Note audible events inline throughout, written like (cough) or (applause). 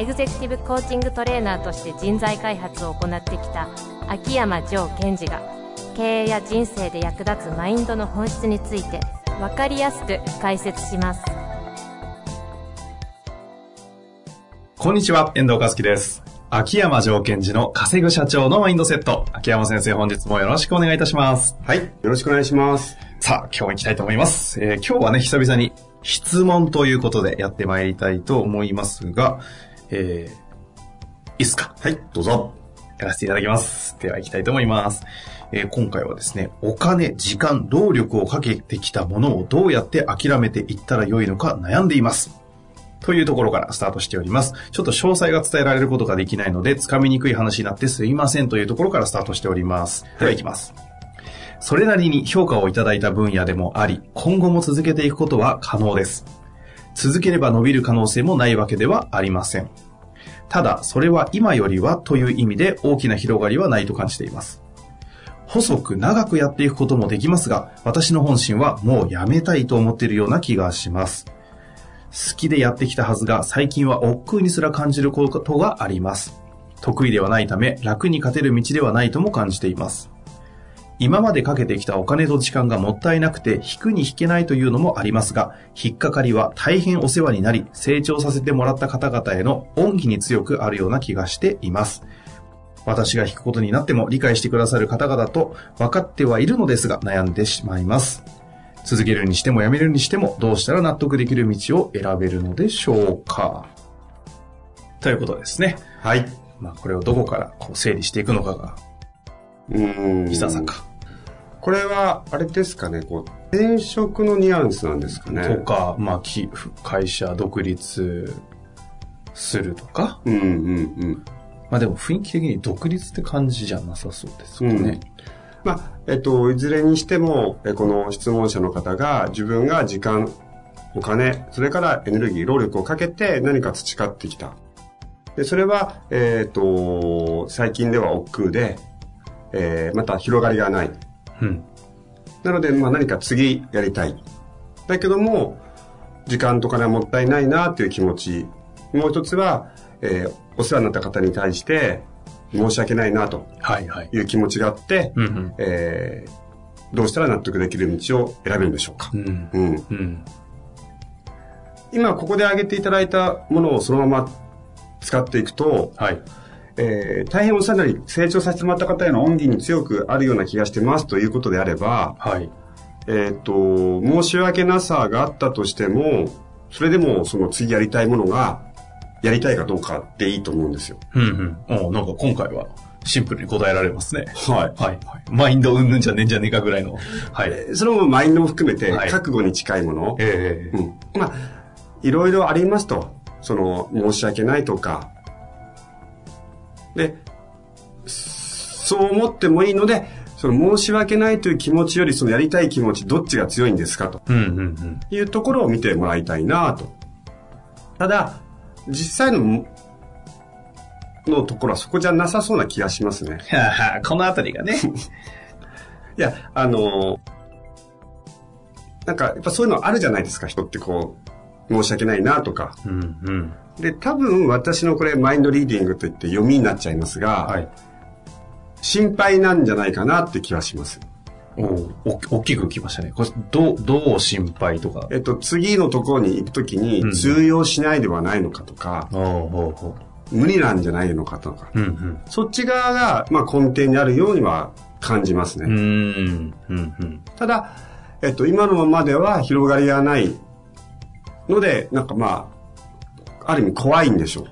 エグゼクティブコーチングトレーナーとして人材開発を行ってきた秋山城賢治が経営や人生で役立つマインドの本質について分かりやすく解説しますこんにちは、遠藤和樹です。秋山城賢治の稼ぐ社長のマインドセット。秋山先生、本日もよろしくお願いいたします。はい。よろしくお願いします。さあ、今日も行きたいと思います。えー今日はね、久々に質問ということでやってまいりたいと思いますが、えー、いいっすか？はい、どうぞ。やらせていただきます。では行きたいと思います。えー今回はですね、お金、時間、労力をかけてきたものをどうやって諦めていったらよいのか悩んでいます。というところからスタートしております。ちょっと詳細が伝えられることができないので、つかみにくい話になってすいませんというところからスタートしております。では行きます。それなりに評価をいただいた分野でもあり、今後も続けていくことは可能です。続ければ伸びる可能性もないわけではありません。ただ、それは今よりはという意味で大きな広がりはないと感じています。細く長くやっていくこともできますが、私の本心はもうやめたいと思っているような気がします。好きでやってきたはずが最近は億劫にすら感じることがあります。得意ではないため楽に勝てる道ではないとも感じています。今までかけてきたお金と時間がもったいなくて引くに引けないというのもありますが、引っかかりは大変お世話になり成長させてもらった方々への恩義に強くあるような気がしています。私が引くことになっても理解してくださる方々と分かってはいるのですが悩んでしまいます。続けるにしてもやめるにしてもどうしたら納得できる道を選べるのでしょうかということですね。はい。まあこれをどこからこう整理していくのかが、うーん。石田さんか。これは、あれですかね、こう、転職のニュアンスなんですかね。とか、まあき会社独立するとか。うんうんうん。まあでも雰囲気的に独立って感じじゃなさそうですよね。まあ、えっと、いずれにしても、えこの質問者の方が自分が時間、お金、それからエネルギー、労力をかけて何か培ってきた。で、それは、えっと、最近では億劫で、えーまた広がりがない。うん。なので、まあ何か次やりたい。だけども、時間とかねもったいないなっていう気持ち。もう一つは、えーお世話になった方に対して申し訳ないなとはいう気持ちがあって、うんうん。えーどうしたら納得できる道を選べるんでしょうかう。ん。うん。うん。今ここで挙げていただいたものをそのまま使っていくと、はい。えー大変お世話になり成長させてもらった方への恩義に強くあるような気がしてますということであれば、はい。えっ、と、申し訳なさがあったとしても、それでもその次やりたいものが、やりたいかどうかでいいと思うんですよ。うんうん。おなんか今回はシンプルに答えられますね。はい。はい。はい。マインドうんぬんじゃねえんじゃねえかぐらいの。はい。えーそれもマインドも含めて、はい覚悟に近いもの。ええうん。まあ、いろいろありますと。その、申し訳ないとか。で、そう思ってもいいので、その申し訳ないという気持ちより、そのやりたい気持ち、どっちが強いんですか？と。いうところを見てもらいたいなと。ただ、実際の、のところはそこじゃなさそうな気がしますね。(laughs) このあたりがね。(laughs) いや、あのなんか、やっぱそういうのあるじゃないですか、人ってこう、申し訳ないなとか。うんうん。で、多分私のこれ、マインドリーディングといって読みになっちゃいますが、はい。心配なんじゃないかなって気はします。おお大きくきましたね。これ、どう、どう心配とか？えっと、次のところに行くときにうん通用しないではないのかとか、おうおうおう無理なんじゃないのかとか、うんうん。そっち側が、まあ、根底にあるようには感じますね。うーん。うんうん。ただ、えっと、今のままでは広がりがないので、なんかまあ、ある意味怖いんでしょ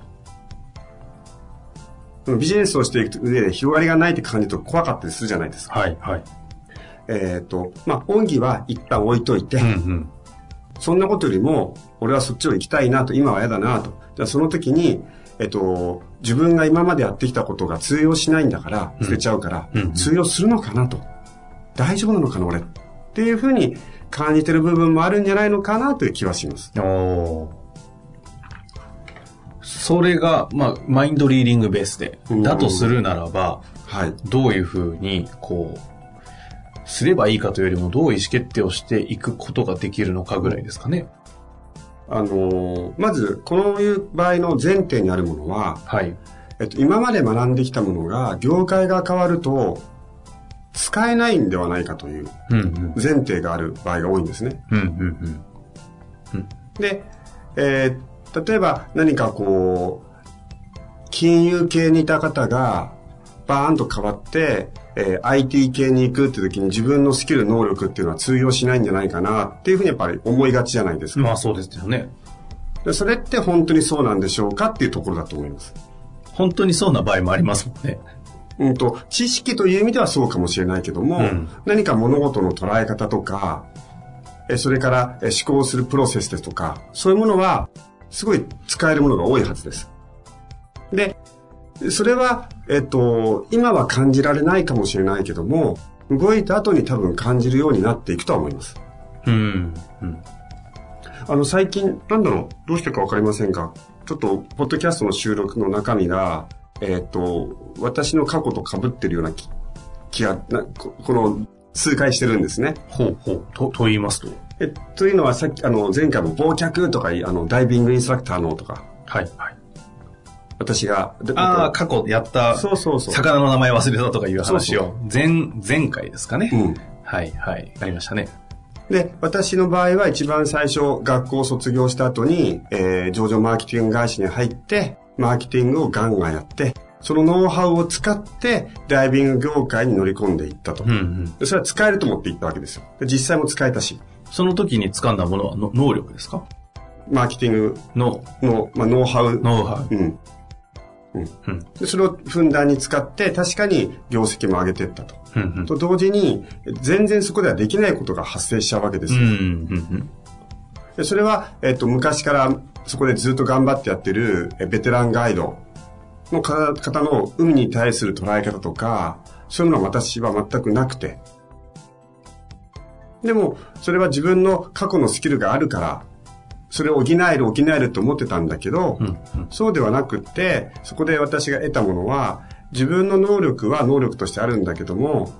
う。ビジネスをしていく上で広がりがないって感じると怖かったりするじゃないですか。はいはい。えっ、と、まあ、恩義は一旦置いといて、うんうん。そんなことよりも、俺はそっちを行きたいなと、今は嫌だなと。じゃあその時に、えっと、自分が今までやってきたことが通用しないんだから、捨てちゃうから、うんうん通用するのかなと。大丈夫なのかな、俺。っていうふうに感じてる部分もあるんじゃないのかなという気はします。おーそれが、まあ、マインドリーディングベースでうん。だとするならば、はい。どういうふうに、こう、すればいいかというよりも、どう意思決定をしていくことができるのかぐらいですかね。あのーまず、こういう場合の前提にあるものは、はい。えっと、今まで学んできたものが、業界が変わると、使えないんではないかといううんうん。前提がある場合が多いんですね。うんうんで、えー例えば何かこう、金融系にいた方が、バーンと変わって、えー IT 系に行くって時に自分のスキル、能力っていうのは通用しないんじゃないかなっていうふうにやっぱり思いがちじゃないですうん。か。まあそうですよね。でそれって本当にそうなんでしょうかっていうところだと思います。本当にそうな場合もありますもんね。うんと、知識という意味ではそうかもしれないけども、うん何か物事の捉え方とか、えそれからえ思考するプロセスですとか、そういうものは、すごい使えるものが多いはずです。で、それは、えっと、今は感じられないかもしれないけども、動いた後に多分感じるようになっていくとは思います。うん。うん。あの、最近、なんだろう、どうしてかわかりませんが、ちょっと、ポッドキャストの収録の中身が、えっ、と、私の過去と被ってるような気気がなこ、この、数回してるんですね。ほうほう。と、と言いますと？え、というのは、さっき、あの、前回も、忘却とか、あの、ダイビングインストラクターのとか、はい。はい。私が、でああ、過去やった、そうそうそう。魚の名前忘れたとかいう話を、前、前回ですかね。うん。はい、はい。ありましたね。で、私の場合は一番最初、学校を卒業した後に、えー、上場マーケティング会社に入って、マーケティングをガンガンやって、そのノウハウを使って、ダイビング業界に乗り込んでいったと。うんうん。でそれは使えると思っていったわけですよ。で実際も使えたし、その時に掴んだものはの能力ですか？マーケティングの、の、まあ、ノウハウ。ノウハウ。うん。うん。でそれをふんだんに使って、確かに業績も上げていったと。うんうん。と同時に、全然そこではできないことが発生しちゃうわけですよ。うんうんうん。でそれは、えっと、昔からそこでずっと頑張ってやってるえベテランガイドの方方の海に対する捉え方とか、そういうのは私は全くなくて。でも、それは自分の過去のスキルがあるから、それを補える補えると思ってたんだけど、うんうん。そうではなくって、そこで私が得たものは、自分の能力は能力としてあるんだけども、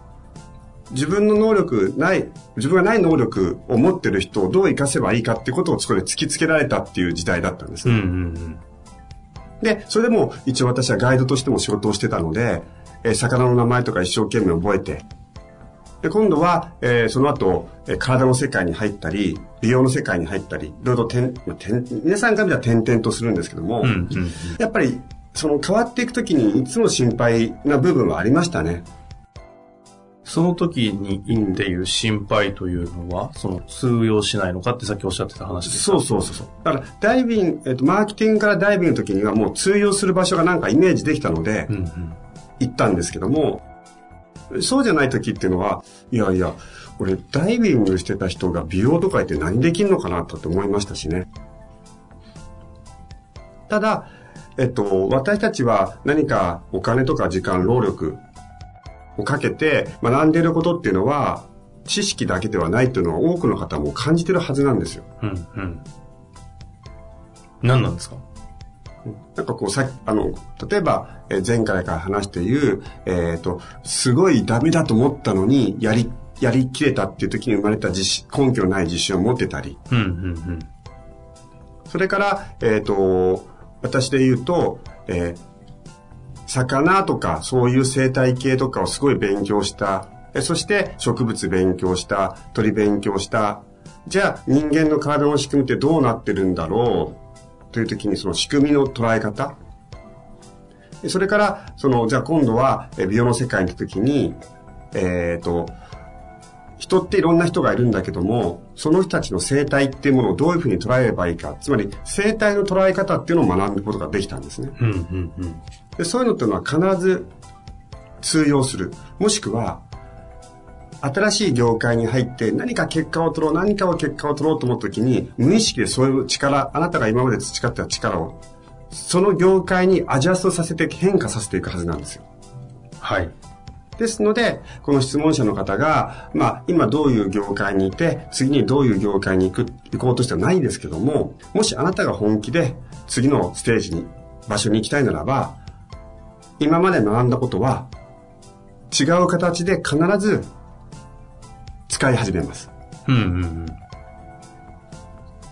自分の能力ない、自分がない能力を持ってる人をどう活かせばいいかってことをそこで突きつけられたっていう時代だったんですね。うんうんうん。で、それでも一応私はガイドとしても仕事をしてたので、えー魚の名前とか一生懸命覚えて、で、今度は、えーその後、えー体の世界に入ったり、美容の世界に入ったり、いろいろ点、まあ、点皆さんから見たら点々とするんですけども、うんうん。やっぱり、その変わっていくときにいつも心配な部分はありましたね。その時にいっていう心配というのは、その通用しないのかってさっきおっしゃってた話ですか？そうそうそうそう。だから、ダイビング、えっと、マーケティングからダイビングの時にはもう通用する場所がなんかイメージできたのでう、んうん。行ったんですけども、そうじゃない時っていうのは、いやいや、俺、ダイビングしてた人が美容とか言って何できんのかなと思いましたしね。ただ、えっと、私たちは何かお金とか時間、労力をかけて学んでいることっていうのは、知識だけではないっていうのは多くの方も感じてるはずなんですよ。うんうん。何なんですか？なんかこうさあの、例えば、えー前回から話している、えっ、と、すごいダメだと思ったのに、やり、やりきれたっていう時に生まれた自信、根拠のない自信を持ってたり、うんうんうん。それから、えっ、と、私で言うと、えー魚とかそういう生態系とかをすごい勉強した、えそして植物勉強した、鳥勉強した、じゃあ人間の体の仕組みってどうなってるんだろうという時にその仕組みの捉え方。でそれから、その、じゃあ今度はえ美容の世界に行った時に、えっ、と、人っていろんな人がいるんだけども、その人たちの生態っていうものをどういうふうに捉えればいいか、つまり生態の捉え方っていうのを学ぶことができたんですね。うんうんうん。でそういうのっていうのは必ず通用する。もしくは、新しい業界に入って何か結果を取ろう、何かを結果を取ろうと思った時に、無意識でそういう力、あなたが今まで培った力をその業界にアジャストさせて変化させていくはずなんですよ。はい。ですので、この質問者の方が、まあ、今どういう業界にいて、次にどういう業界に行く、行こうとしてはないですけども、もしあなたが本気で次のステージに、場所に行きたいならば、今まで学んだことは、違う形で必ず使い始めます。うんうんうん。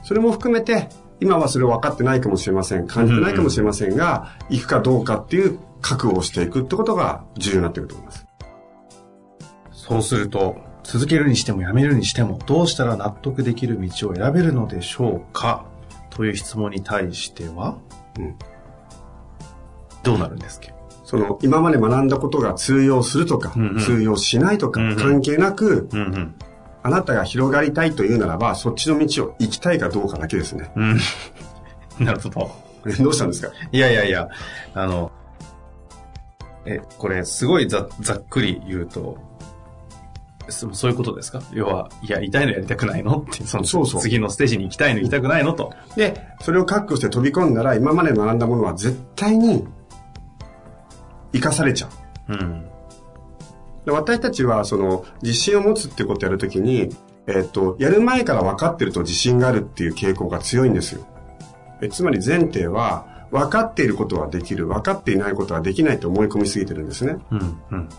それも含めて、今はそれを分かってないかもしれません。感じてないかもしれませんが、行くかどうかっていう覚悟をしていくってことが重要になってくると思います。そうすると、続けるにしてもやめるにしても、どうしたら納得できる道を選べるのでしょうか？という質問に対しては、うんどうなるんですっけ？その、今まで学んだことが通用するとか、うんうん通用しないとか、うんうん関係なく、うんうん。あなたが広がりたいというならば、そっちの道を行きたいかどうかだけですね。うん。(laughs) なるほど。え (laughs) どうしたんですか？いやいやいや、あの、え、これすごいざざっくり言うと、そそういうことですか？要は、やりたいのやりたくないの？って、そのそうそう次のステージに行きたいの行きたくないの？と。で、それを覚悟して飛び込んだら、今まで学んだものは絶対に生かされちゃう。うん。で私たちは、その、自信を持つってことをやるときに、えっ、と、やる前から分かってると自信があるっていう傾向が強いんですよ。えつまり前提は、分かっていることはできる、分かっていないことはできないと思い込みすぎてるんですね。うん。うん。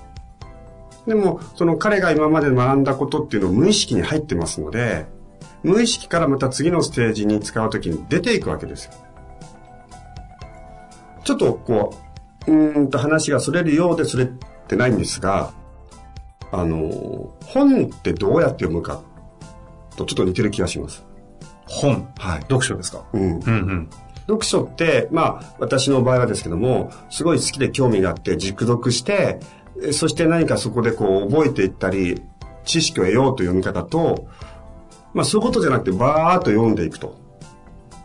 でも、その彼が今まで学んだことっていうのを無意識に入ってますので、無意識からまた次のステージに使うときに出ていくわけですよ。ちょっとこう、うーんと話がそれるようでそれってないんですが、あの、本ってどうやって読むかとちょっと似てる気がします。本？はい。読書ですか？うん。うんうん。読書って、まあ、私の場合はですけども、すごい好きで興味があって、熟読して、えそして何かそこでこう、覚えていったり、知識を得ようという読み方と、まあ、そういうことじゃなくて、バーっと読んでいくと。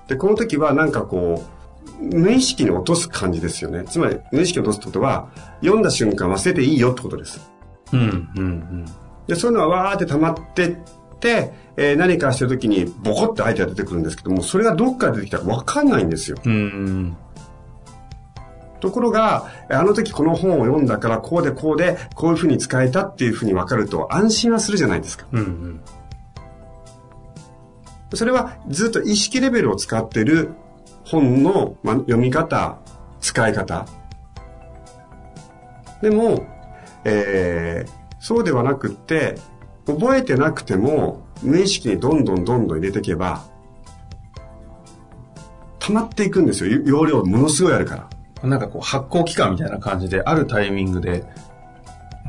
で、この時はなんかこう、無意識に落とす感じですよね。つまり、無意識に落とすってことは、読んだ瞬間忘れていいよってことです。うんうんうん。で、そういうのはわーって溜まってって、えー何かしてる時にボコって相手が出てくるんですけども、それがどっから出てきたかわかんないんですよ。うんうん。ところが、あの時この本を読んだから、こうでこうで、こういうふうに使えたっていうふうに分かると安心はするじゃないですか。うんうん。それはずっと意識レベルを使ってる本の、読み方、使い方。でも、えー、そうではなくって、覚えてなくても、無意識にどんどんどんどん入れていけば、溜まっていくんですよ。容量ものすごいあるから。なんかこう発行期間みたいな感じで、あるタイミングで、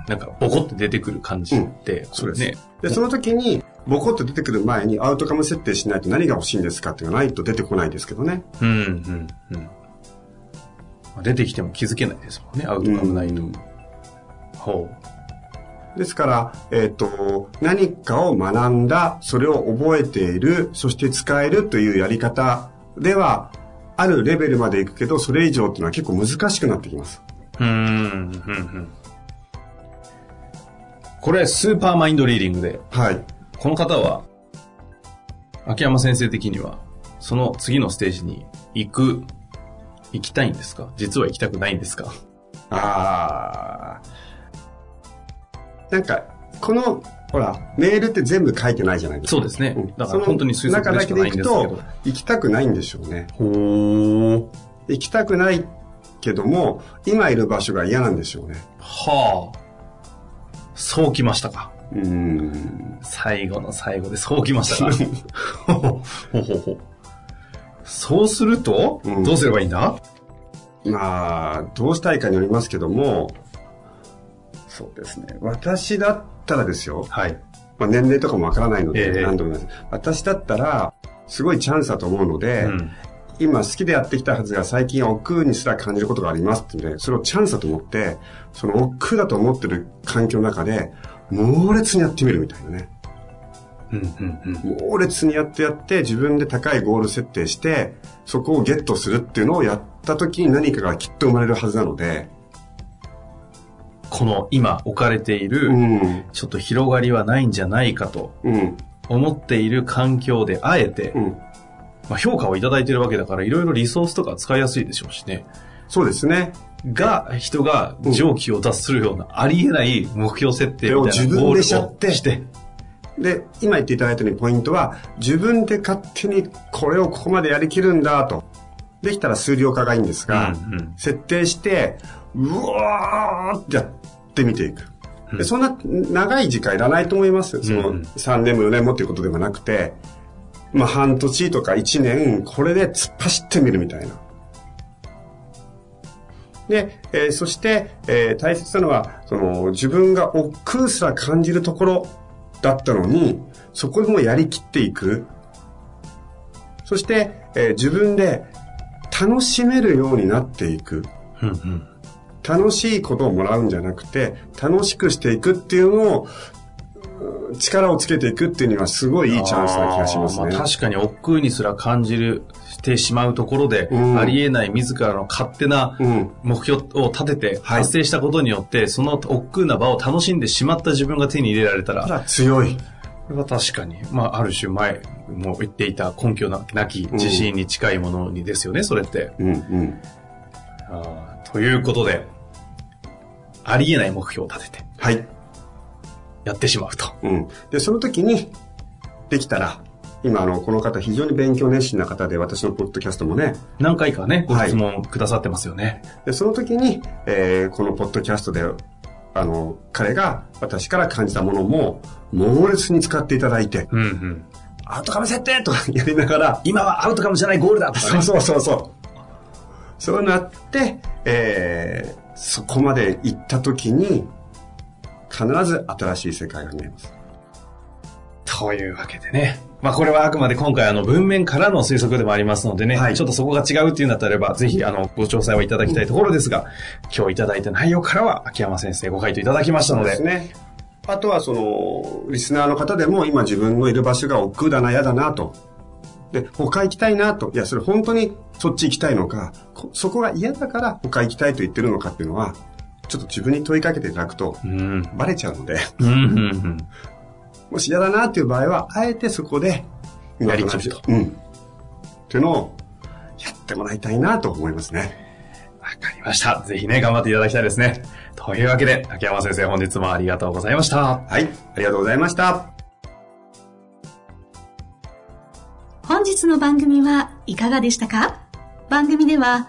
なんかボコって出てくる感じって、そうですね。で、その時に、ボコッと出てくる前にアウトカム設定しないと何が欲しいんですかっていうのがないと出てこないですけどね。うんうんうん。まあ出てきても気づけないですもんね、アウトカムないと。うんほですから、えっ、と、何かを学んだ、それを覚えている、そして使えるというやり方では、あるレベルまでいくけど、それ以上っていうのは結構難しくなってきます。う。うん、うん、うん。これ、スーパーマインドリーディングで、はい。この方は、秋山先生的には、その次のステージに行く、行きたいんですか？実は行きたくないんですか？あー。なんか、この、ほら、メールって全部書いてないじゃないですか。そうですねんだから本当に推測でしかないんですけど中だけでいくと、行きたくないんでしょうね。ほー。行きたくないけども、今いる場所が嫌なんでしょうね。はあ。そうきましたか。うーん。最後の最後でそうきましたか。ほほほほほ。そうすると、うんどうすればいいんだ？まあ、どうしたいかによりますけども、そうですね。私だったらですよ。はい。まあ、年齢とかもわからないのええで、何度も言います。私だったら、すごいチャンスだと思うので、うん。今好きでやってきたはずが最近億劫にすら感じることがありますってね、それをチャンスだと思って、その億劫だと思ってる環境の中で、猛烈にやってみるみたいなね。うん、うん、うん。猛烈にやってやって、自分で高いゴール設定して、そこをゲットするっていうのをやった時に何かがきっと生まれるはずなので、この今置かれている、うん、ちょっと広がりはないんじゃないかとうん、思っている環境であえて、うん、まあ、評価をいただいてるわけだから、いろいろリソースとか使いやすいでしょうしね。そうですね。が、人が上気を脱するような、ありえない目標設定みたいな自分でしちゃってゴールをして。で、今言っていただいたようにポイントは、自分で勝手にこれをここまでやりきるんだと。できたら数量化がいいんですが、うんうん設定して、うわーってやってみていく。でそんな長い時間いらないと思います。そのうん3年も4年もっていうことではなくて、まあ半年とか1年、これで突っ走ってみるみたいな。で、えーそして、えー大切なのは、その、自分が億劫すら感じるところだったのに、そこでもやりきっていく。そして、えー自分で楽しめるようになっていく。うんうん楽しいことをもらうんじゃなくて、楽しくしていくっていうのを、うん力をつけていくっていうにはすごいいいチャンスな気がしますね。あーあ確かに億劫にすら感じる、してしまうところで、うんありえない自らの勝手なうん目標を立ててはい達成したことによって、その億劫な場を楽しんでしまった自分が手に入れられたら、強い。これは確かに、まあ、ある種前も言っていた根拠ななき自信に近いものにですよね、それって。うんうん。あーということで、ありえない目標を立ててはい。やってしまうと。うん。で、その時に、できたら、今、あの、この方非常に勉強熱心な方で、私のポッドキャストもね、何回かね、ごはい質問くださってますよね。で、その時に、えーこのポッドキャストで、あの、彼が私から感じたものも、猛烈に使っていただいて、うんうん。アウトカム設定とかやりながら、今はアウトカムじゃないゴールだとかね。そうそうそうそう。そうなって、えーそこまで行った時に、必ず新しい世界が見えます。というわけでね。まあこれはあくまで今回あの文面からの推測でもありますのでね、はいちょっとそこが違うっていうんだったらば、ぜひあのご詳細をいただきたいところですが、今日いただいた内容からは秋山先生ご回答いただきましたので、ですね。あとはその、リスナーの方でも今自分のいる場所が億劫だな、嫌だなと。で、他行きたいなと。いや、それ本当にそっち行きたいのか、こそこが嫌だから他行きたいと言ってるのかっていうのは、ちょっと自分に問いかけていただくとうん。バレちゃうので、うん、うん、うん。(laughs) もし嫌だなっていう場合は、あえてそこで、やりきるとうん。っていうのを、やってもらいたいなと思いますね。わかりました。ぜひね、頑張っていただきたいですね。というわけで、秋山先生本日もありがとうございました。はい。ありがとうございました。本日の番組はいかがでしたか？番組では